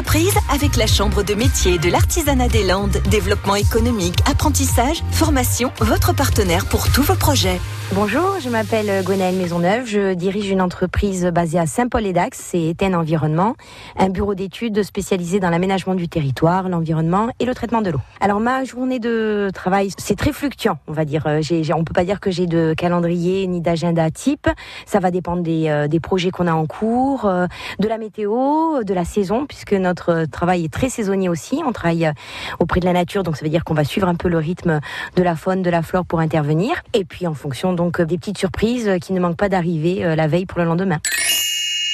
d'entreprise avec la Chambre de métier de l'artisanat des Landes. Développement économique, apprentissage, formation, votre partenaire pour tous vos projets. Bonjour, je m'appelle Gwenaëlle Maisonneuve. Je dirige une entreprise basée à Saint-Paul-et-Dax, c'est Eten Environnement, un bureau d'études spécialisé dans l'aménagement du territoire, l'environnement et le traitement de l'eau. Alors ma journée de travail, c'est très fluctuant, on va dire. Euh, j'ai, on peut pas dire que j'ai de calendrier ni d'agenda type. Ça va dépendre des, euh, des projets qu'on a en cours, euh, de la météo, de la saison, puisque notre travail est très saisonnier aussi. On travaille auprès de la nature, donc ça veut dire qu'on va suivre un peu le rythme de la faune, de la flore pour intervenir. Et puis en fonction donc euh, des petites surprises euh, qui ne manquent pas d'arriver euh, la veille pour le lendemain.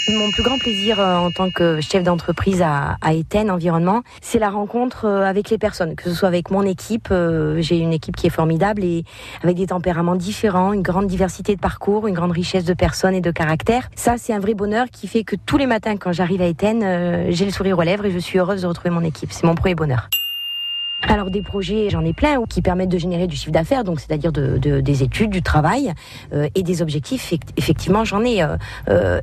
Mon plus grand plaisir en tant que chef d'entreprise à, à Environnement, c'est la rencontre avec les personnes, que ce soit avec mon équipe. J'ai une équipe qui est formidable et avec des tempéraments différents, une grande diversité de parcours, une grande richesse de personnes et de caractères. Ça, c'est un vrai bonheur qui fait que tous les matins, quand j'arrive à Eten, j'ai le sourire aux lèvres et je suis heureuse de retrouver mon équipe. C'est mon premier bonheur. Alors des projets, j'en ai plein qui permettent de générer du chiffre d'affaires, donc c'est-à-dire de, de, des études, du travail euh, et des objectifs. Effectivement, j'en ai. Euh, euh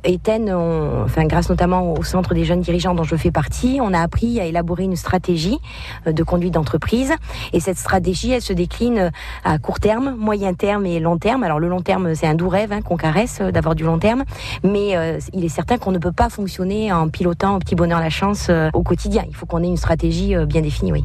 enfin grâce notamment au Centre des jeunes dirigeants dont je fais partie, on a appris à élaborer une stratégie euh, de conduite d'entreprise. Et cette stratégie, elle se décline à court terme, moyen terme et long terme. Alors le long terme, c'est un doux rêve hein, qu'on caresse d'avoir du long terme, mais il est certain qu'on ne peut pas fonctionner en pilotant au petit bonheur la chance au quotidien. Il faut qu'on ait une stratégie bien définie, oui.